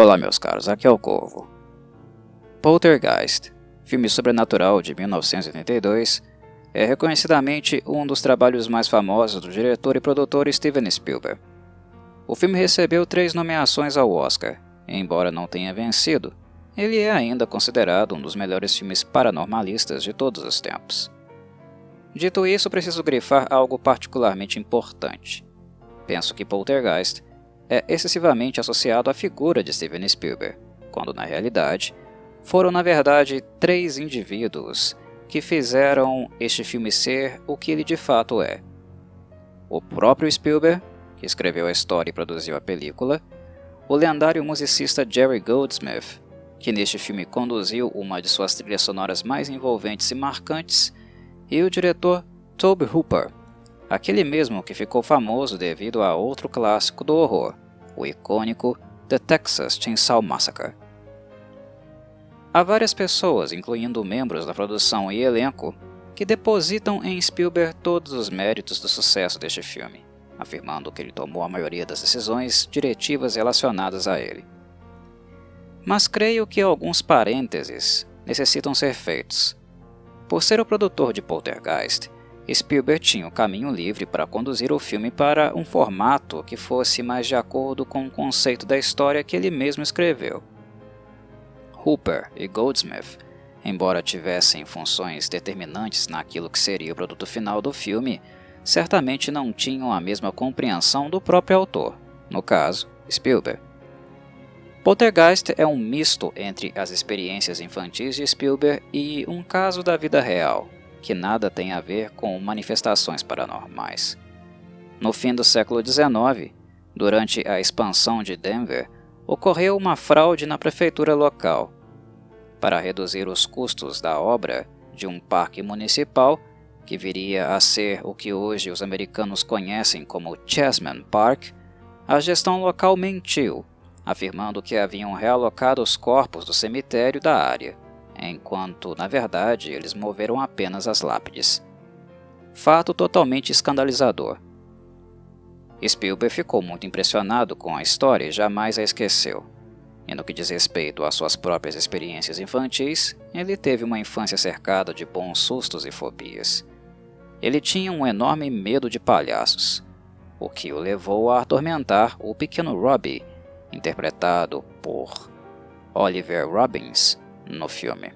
Olá, meus caros, aqui é o Corvo. Poltergeist, filme sobrenatural de 1982, é reconhecidamente um dos trabalhos mais famosos do diretor e produtor Steven Spielberg. O filme recebeu três nomeações ao Oscar, e embora não tenha vencido, ele é ainda considerado um dos melhores filmes paranormalistas de todos os tempos. Dito isso, preciso grifar algo particularmente importante. Penso que Poltergeist é excessivamente associado à figura de Steven Spielberg, quando na realidade foram na verdade três indivíduos que fizeram este filme ser o que ele de fato é. O próprio Spielberg, que escreveu a história e produziu a película, o lendário musicista Jerry Goldsmith, que neste filme conduziu uma de suas trilhas sonoras mais envolventes e marcantes, e o diretor Tobe Hooper, aquele mesmo que ficou famoso devido a outro clássico do horror, o icônico The Texas Chainsaw Massacre. Há várias pessoas, incluindo membros da produção e elenco, que depositam em Spielberg todos os méritos do sucesso deste filme, afirmando que ele tomou a maioria das decisões diretivas relacionadas a ele. Mas creio que alguns parênteses necessitam ser feitos. Por ser o produtor de Poltergeist, Spielberg tinha o caminho livre para conduzir o filme para um formato que fosse mais de acordo com o conceito da história que ele mesmo escreveu. Hooper e Goldsmith, embora tivessem funções determinantes naquilo que seria o produto final do filme, certamente não tinham a mesma compreensão do próprio autor, no caso, Spielberg. Poltergeist é um misto entre as experiências infantis de Spielberg e um caso da vida real, que nada tem a ver com manifestações paranormais. No fim do século XIX, durante a expansão de Denver, ocorreu uma fraude na prefeitura local. Para reduzir os custos da obra de um parque municipal, que viria a ser o que hoje os americanos conhecem como Chessman Park, a gestão local mentiu afirmando que haviam realocado os corpos do cemitério da área, enquanto, na verdade, eles moveram apenas as lápides. Fato totalmente escandalizador. Spielberg ficou muito impressionado com a história e jamais a esqueceu. E no que diz respeito às suas próprias experiências infantis, ele teve uma infância cercada de bons sustos e fobias. Ele tinha um enorme medo de palhaços, o que o levou a atormentar o pequeno Robbie interpretado por Oliver Robbins no filme.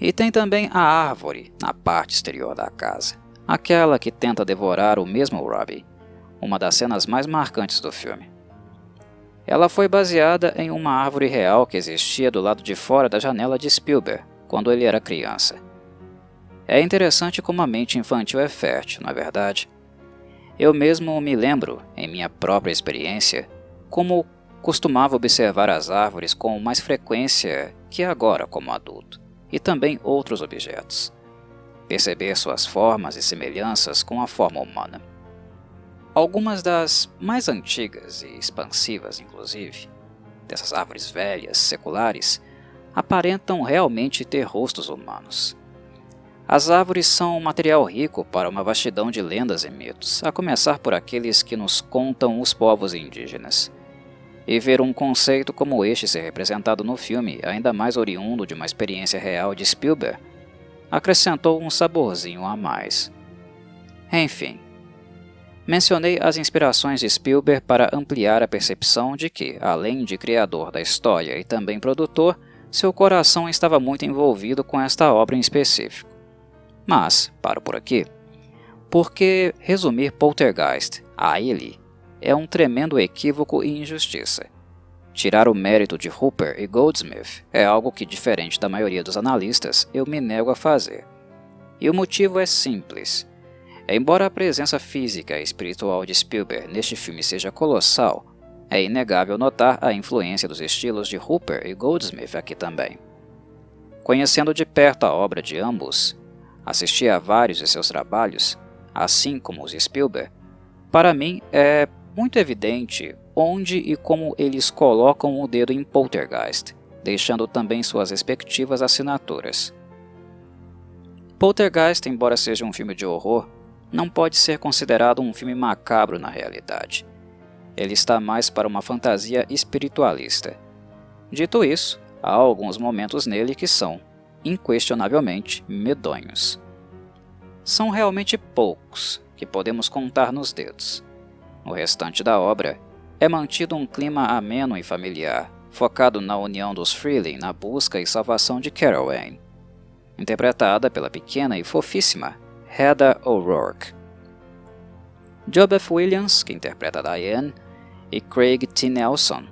E tem também a árvore na parte exterior da casa, aquela que tenta devorar o mesmo Robbie, uma das cenas mais marcantes do filme. Ela foi baseada em uma árvore real que existia do lado de fora da janela de Spielberg quando ele era criança. É interessante como a mente infantil é fértil, não é verdade? Eu mesmo me lembro, em minha própria experiência, como costumava observar as árvores com mais frequência que agora como adulto, e também outros objetos. Perceber suas formas e semelhanças com a forma humana. Algumas das mais antigas e expansivas, inclusive, dessas árvores velhas, seculares, aparentam realmente ter rostos humanos. As árvores são um material rico para uma vastidão de lendas e mitos, a começar por aqueles que nos contam os povos indígenas. E ver um conceito como este ser representado no filme, ainda mais oriundo de uma experiência real de Spielberg, acrescentou um saborzinho a mais. Enfim, mencionei as inspirações de Spielberg para ampliar a percepção de que, além de criador da história e também produtor, seu coração estava muito envolvido com esta obra em específico. Mas, paro por aqui, porque resumir Poltergeist a ele é um tremendo equívoco e injustiça. Tirar o mérito de Hooper e Goldsmith é algo que, diferente da maioria dos analistas, eu me nego a fazer. E o motivo é simples. Embora a presença física e espiritual de Spielberg neste filme seja colossal, é inegável notar a influência dos estilos de Hooper e Goldsmith aqui também. Conhecendo de perto a obra de ambos, assisti a vários de seus trabalhos, assim como os de Spielberg, para mim é muito evidente onde e como eles colocam o dedo em Poltergeist, deixando também suas respectivas assinaturas. Poltergeist, embora seja um filme de horror, não pode ser considerado um filme macabro na realidade. ele está mais para uma fantasia espiritualista. Dito isso, há alguns momentos nele que são, inquestionavelmente, medonhos. São realmente poucos que podemos contar nos dedos. No restante da obra, é mantido um clima ameno e familiar, focado na união dos Freeling na busca e salvação de Carol Wayne, interpretada pela pequena e fofíssima Heather O'Rourke. Job F. Williams, que interpreta Diane, e Craig T. Nelson,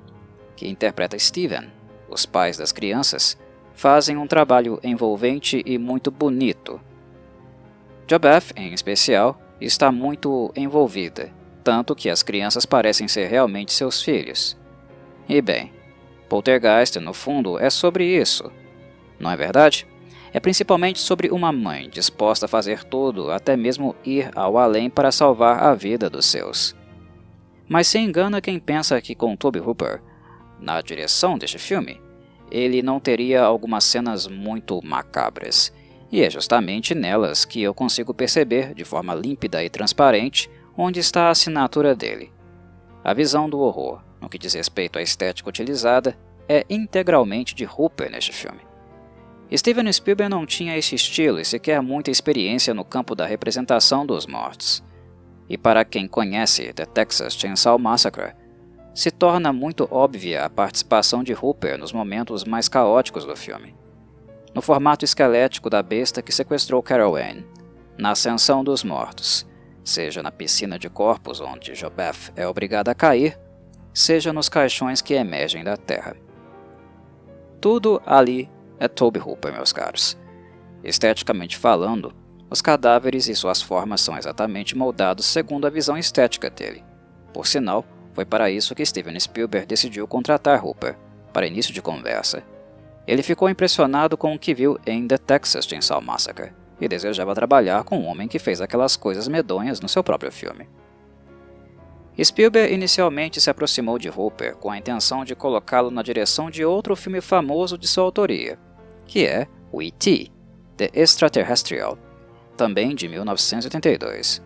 que interpreta Steven, os pais das crianças, fazem um trabalho envolvente e muito bonito. Jobeth, em especial, está muito envolvida, tanto que as crianças parecem ser realmente seus filhos. E bem, Poltergeist, no fundo, é sobre isso, não é verdade? É principalmente sobre uma mãe disposta a fazer tudo, até mesmo ir ao além para salvar a vida dos seus. Mas se engana quem pensa que com Toby Hooper na direção deste filme, ele não teria algumas cenas muito macabras. E é justamente nelas que eu consigo perceber, de forma límpida e transparente, onde está a assinatura dele. A visão do horror, no que diz respeito à estética utilizada, é integralmente de Hooper neste filme. Steven Spielberg não tinha esse estilo e sequer muita experiência no campo da representação dos mortos. E para quem conhece The Texas Chainsaw Massacre, se torna muito óbvia a participação de Hooper nos momentos mais caóticos do filme. No formato esquelético da besta que sequestrou Carol Anne, na ascensão dos mortos, seja na piscina de corpos onde Jobeth é obrigada a cair, seja nos caixões que emergem da terra. Tudo ali é Toby Hooper, meus caros. Esteticamente falando, os cadáveres e suas formas são exatamente moldados segundo a visão estética dele. Por sinal, foi para isso que Steven Spielberg decidiu contratar Hooper, para início de conversa. Ele ficou impressionado com o que viu em The Texas Chainsaw Massacre e desejava trabalhar com um homem que fez aquelas coisas medonhas no seu próprio filme. Spielberg inicialmente se aproximou de Hooper com a intenção de colocá-lo na direção de outro filme famoso de sua autoria, que é o E.T., The Extraterrestrial, também de 1982.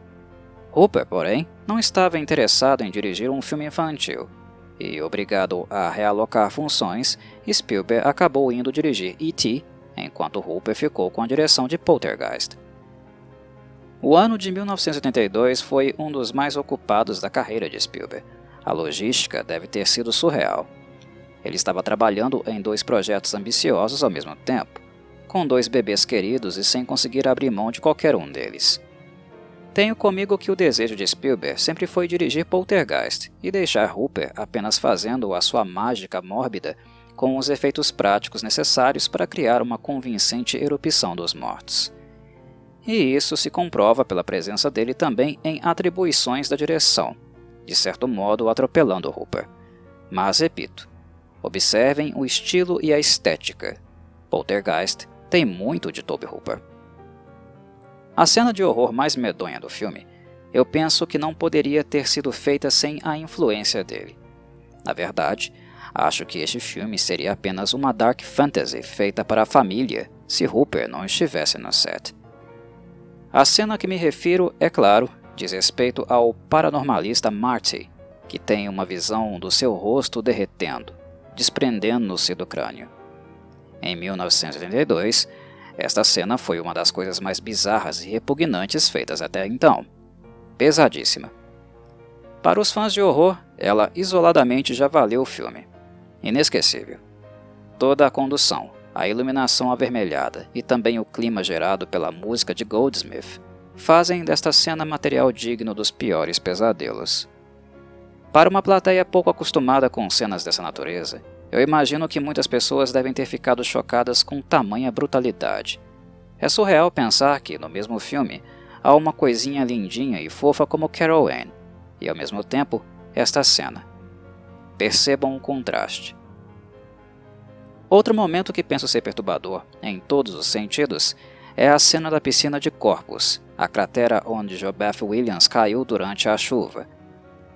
Hooper, porém, não estava interessado em dirigir um filme infantil, e, obrigado a realocar funções, Spielberg acabou indo dirigir E.T., enquanto Hooper ficou com a direção de Poltergeist. O ano de 1982 foi um dos mais ocupados da carreira de Spielberg. A logística deve ter sido surreal. Ele estava trabalhando em dois projetos ambiciosos ao mesmo tempo, com dois bebês queridos e sem conseguir abrir mão de qualquer um deles. Tenho comigo que o desejo de Spielberg sempre foi dirigir Poltergeist e deixar Hooper apenas fazendo a sua mágica mórbida com os efeitos práticos necessários para criar uma convincente erupção dos mortos. E isso se comprova pela presença dele também em atribuições da direção, de certo modo atropelando Hooper. Mas repito, observem o estilo e a estética. Poltergeist tem muito de Toby Hooper. A cena de horror mais medonha do filme, eu penso que não poderia ter sido feita sem a influência dele. Na verdade, acho que este filme seria apenas uma dark fantasy feita para a família se Hooper não estivesse no set. A cena a que me refiro, é claro, diz respeito ao paranormalista Marty, que tem uma visão do seu rosto derretendo, desprendendo-se do crânio. Em 1982, esta cena foi uma das coisas mais bizarras e repugnantes feitas até então. Pesadíssima. Para os fãs de horror, ela isoladamente já valeu o filme. Inesquecível. Toda a condução, a iluminação avermelhada e também o clima gerado pela música de Goldsmith fazem desta cena material digno dos piores pesadelos. Para uma plateia pouco acostumada com cenas dessa natureza, eu imagino que muitas pessoas devem ter ficado chocadas com tamanha brutalidade. É surreal pensar que, no mesmo filme, há uma coisinha lindinha e fofa como Carol Anne, e ao mesmo tempo, esta cena. Percebam o contraste. Outro momento que penso ser perturbador, em todos os sentidos, é a cena da piscina de corpos, a cratera onde Jobeth Williams caiu durante a chuva,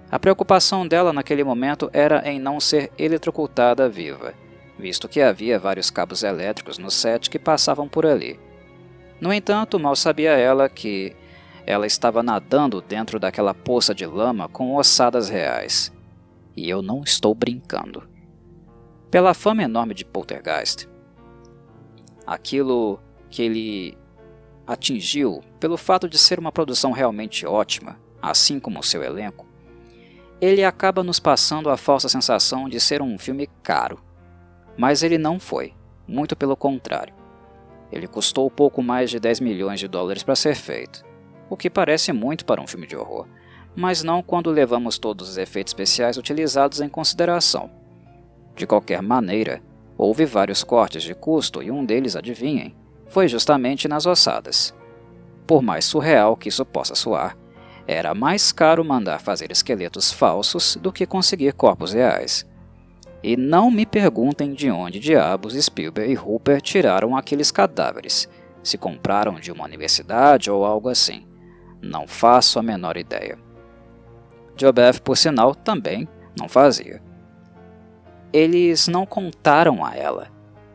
a preocupação dela naquele momento era em não ser eletrocutada viva, visto que havia vários cabos elétricos no set que passavam por ali. No entanto, mal sabia ela que ela estava nadando dentro daquela poça de lama com ossadas reais, E eu não estou brincando. Pela fama enorme de Poltergeist, aquilo que ele atingiu pelo fato de ser uma produção realmente ótima, assim como o seu elenco, ele acaba nos passando a falsa sensação de ser um filme caro. Mas ele não foi, muito pelo contrário. Ele custou pouco mais de 10 milhões de dólares para ser feito, o que parece muito para um filme de horror, mas não quando levamos todos os efeitos especiais utilizados em consideração. De qualquer maneira, houve vários cortes de custo e um deles, adivinhem, foi justamente nas ossadas. Por mais surreal que isso possa soar, era mais caro mandar fazer esqueletos falsos do que conseguir corpos reais. E não me perguntem de onde diabos Spielberg e Hooper tiraram aqueles cadáveres, se compraram de uma universidade ou algo assim. Não faço a menor ideia. Jobeth, por sinal, também não fazia. Eles não contaram a ela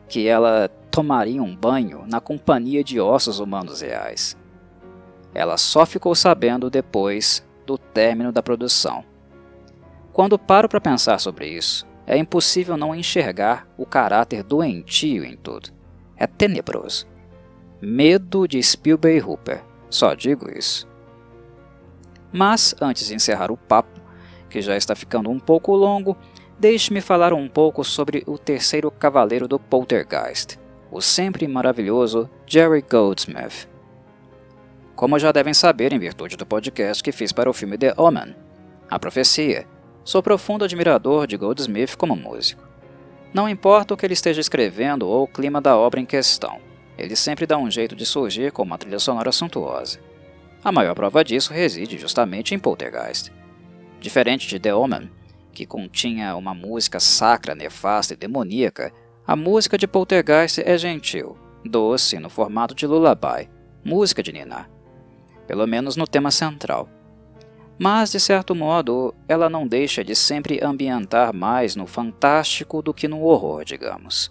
que ela tomaria um banho na companhia de ossos humanos reais. Ela só ficou sabendo depois do término da produção. Quando paro para pensar sobre isso, é impossível não enxergar o caráter doentio em tudo. É tenebroso. Medo de Spielberg e Hooper, só digo isso. Mas, antes de encerrar o papo, que já está ficando um pouco longo, deixe-me falar um pouco sobre o terceiro cavaleiro do Poltergeist, o sempre maravilhoso Jerry Goldsmith. Como já devem saber em virtude do podcast que fiz para o filme The Omen, A Profecia, sou profundo admirador de Goldsmith como músico. Não importa o que ele esteja escrevendo ou o clima da obra em questão, ele sempre dá um jeito de surgir com uma trilha sonora suntuosa. A maior prova disso reside justamente em Poltergeist. Diferente de The Omen, que continha uma música sacra, nefasta e demoníaca, a música de Poltergeist é gentil, doce no formato de lullaby, música de Nina, pelo menos no tema central. Mas, de certo modo, ela não deixa de sempre ambientar mais no fantástico do que no horror, digamos.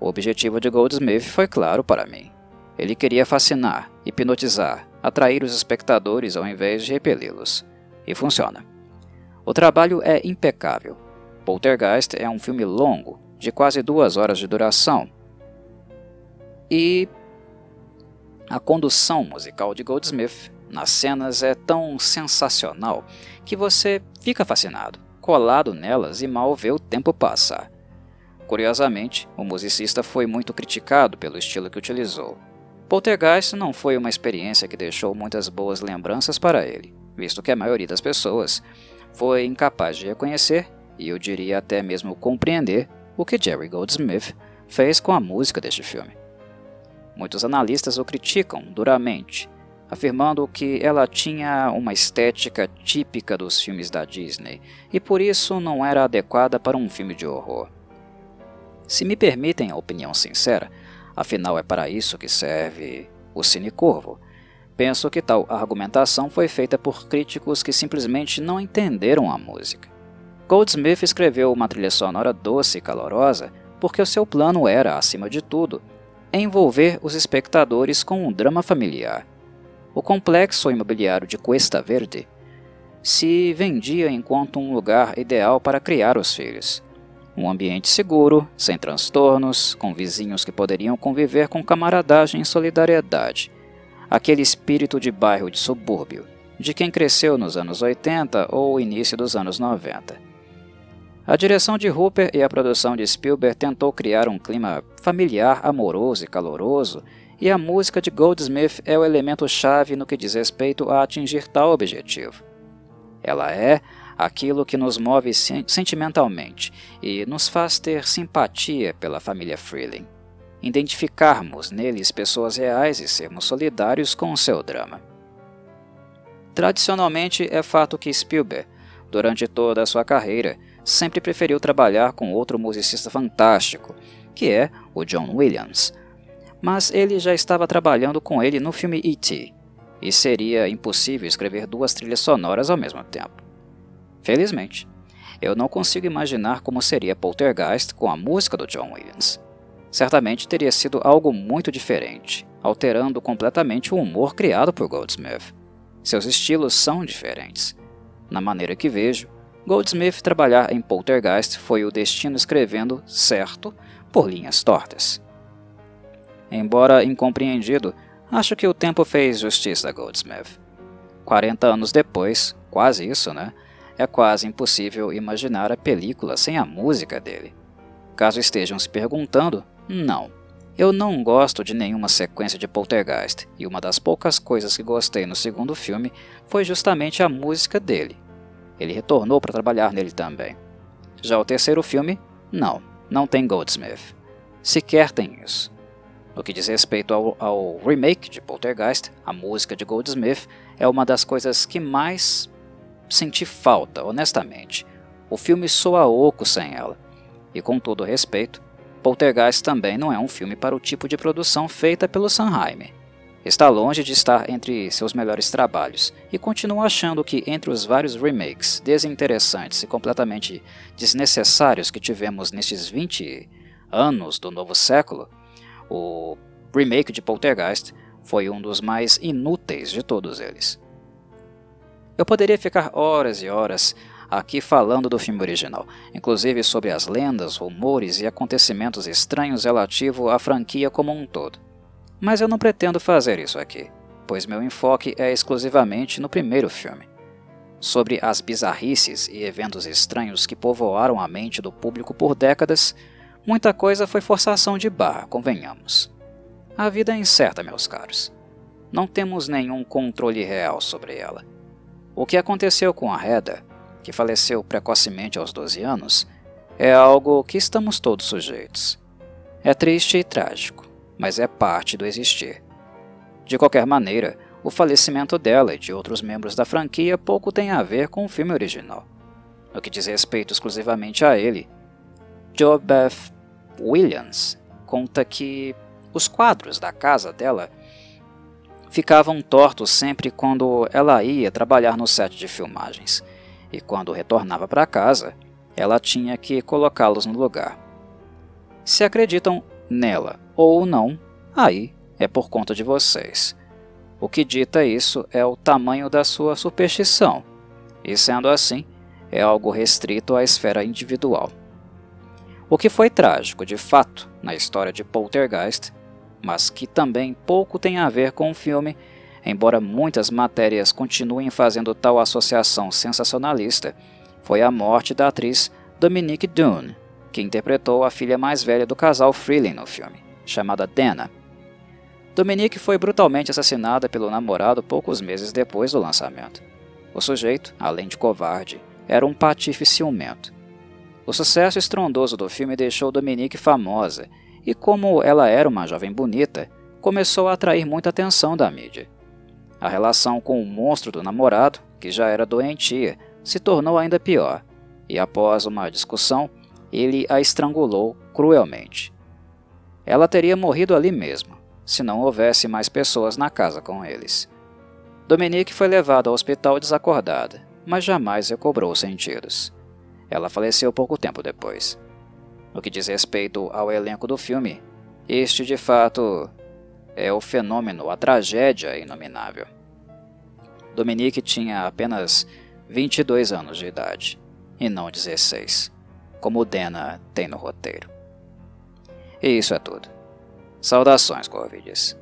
O objetivo de Goldsmith foi claro para mim. Ele queria fascinar, hipnotizar, atrair os espectadores ao invés de repeli-los. E funciona. O trabalho é impecável. Poltergeist é um filme longo, de quase duas horas de duração. E a condução musical de Goldsmith nas cenas é tão sensacional que você fica fascinado, colado nelas e mal vê o tempo passar. Curiosamente, o musicista foi muito criticado pelo estilo que utilizou. Poltergeist não foi uma experiência que deixou muitas boas lembranças para ele, visto que a maioria das pessoas foi incapaz de reconhecer, e eu diria até mesmo compreender, o que Jerry Goldsmith fez com a música deste filme. Muitos analistas o criticam duramente, afirmando que ela tinha uma estética típica dos filmes da Disney e por isso não era adequada para um filme de horror. Se me permitem a opinião sincera, afinal é para isso que serve o Cine Corvo, Penso que tal argumentação foi feita por críticos que simplesmente não entenderam a música. Goldsmith escreveu uma trilha sonora doce e calorosa porque o seu plano era, acima de tudo, envolver os espectadores com um drama familiar. O complexo imobiliário de Cuesta Verde se vendia enquanto um lugar ideal para criar os filhos. Um ambiente seguro, sem transtornos, com vizinhos que poderiam conviver com camaradagem e solidariedade aquele espírito de bairro de subúrbio, de quem cresceu nos anos 80 ou início dos anos 90. A direção de Hooper e a produção de Spielberg tentou criar um clima familiar, amoroso e caloroso, e a música de Goldsmith é o elemento chave no que diz respeito a atingir tal objetivo. Ela é aquilo que nos move sentimentalmente e nos faz ter simpatia pela família Freeling identificarmos neles pessoas reais e sermos solidários com o seu drama. Tradicionalmente, é fato que Spielberg, durante toda a sua carreira, sempre preferiu trabalhar com outro musicista fantástico, que é o John Williams. Mas ele já estava trabalhando com ele no filme E.T., e seria impossível escrever duas trilhas sonoras ao mesmo tempo. Felizmente, eu não consigo imaginar como seria Poltergeist com a música do John Williams certamente teria sido algo muito diferente, alterando completamente o humor criado por Goldsmith. Seus estilos são diferentes. Na maneira que vejo, Goldsmith trabalhar em Poltergeist foi o destino escrevendo certo por linhas tortas. Embora incompreendido, acho que o tempo fez justiça a Goldsmith. 40 anos depois, quase isso, né? É quase impossível imaginar a película sem a música dele. Caso estejam se perguntando, não. Eu não gosto de nenhuma sequência de Poltergeist, e uma das poucas coisas que gostei no segundo filme foi justamente a música dele. Ele retornou para trabalhar nele também. Já o terceiro filme, não, não tem Goldsmith. Sequer tem isso. No que diz respeito ao, ao, remake de Poltergeist, a música de Goldsmith é uma das coisas que mais senti falta, honestamente. O filme soa oco sem ela. E com todo respeito, Poltergeist também não é um filme para o tipo de produção feita pelo Sanheim. Está longe de estar entre seus melhores trabalhos, e continuo achando que entre os vários remakes desinteressantes e completamente desnecessários que tivemos nestes 20 anos do novo século, o remake de Poltergeist foi um dos mais inúteis de todos eles. Eu poderia ficar horas e horas aqui falando do filme original, inclusive sobre as lendas, rumores e acontecimentos estranhos relativo à franquia como um todo. Mas eu não pretendo fazer isso aqui, pois meu enfoque é exclusivamente no primeiro filme. Sobre as bizarrices e eventos estranhos que povoaram a mente do público por décadas, Muita coisa foi forçação de barra, convenhamos. A vida é incerta, meus caros. Não temos nenhum controle real sobre ela. O que aconteceu com a Heather, que faleceu precocemente aos 12 anos, é algo que estamos todos sujeitos. É triste e trágico, mas é parte do existir. De qualquer maneira, o falecimento dela e de outros membros da franquia pouco tem a ver com o filme original. No que diz respeito exclusivamente a ele, Joe Beth Williams conta que os quadros da casa dela ficavam tortos sempre quando ela ia trabalhar no set de filmagens, e quando retornava para casa, ela tinha que colocá-los no lugar. Se acreditam nela ou não, aí é por conta de vocês. O que dita isso é o tamanho da sua superstição, e sendo assim, é algo restrito à esfera individual. O que foi trágico, de fato, na história de Poltergeist, mas que também pouco tem a ver com o filme, embora muitas matérias continuem fazendo tal associação sensacionalista, foi a morte da atriz Dominique Dunne, que interpretou a filha mais velha do casal Freeling no filme, chamada Dana. Dominique foi brutalmente assassinada pelo namorado poucos meses depois do lançamento. O sujeito, além de covarde, era um patife ciumento o sucesso estrondoso do filme deixou Dominique famosa, e como ela era uma jovem bonita, começou a atrair muita atenção da mídia. A relação com o monstro do namorado, que já era doentia, se tornou ainda pior, e após uma discussão, ele a estrangulou cruelmente. Ela teria morrido ali mesmo, se não houvesse mais pessoas na casa com eles. Dominique foi levada ao hospital desacordada, mas jamais recobrou os sentidos. Ela faleceu pouco tempo depois. No que diz respeito ao elenco do filme, este de fato é o fenômeno, a tragédia inominável. Dominique tinha apenas 22 anos de idade, e não 16, como Dena tem no roteiro. E isso é tudo. Saudações, Corvides.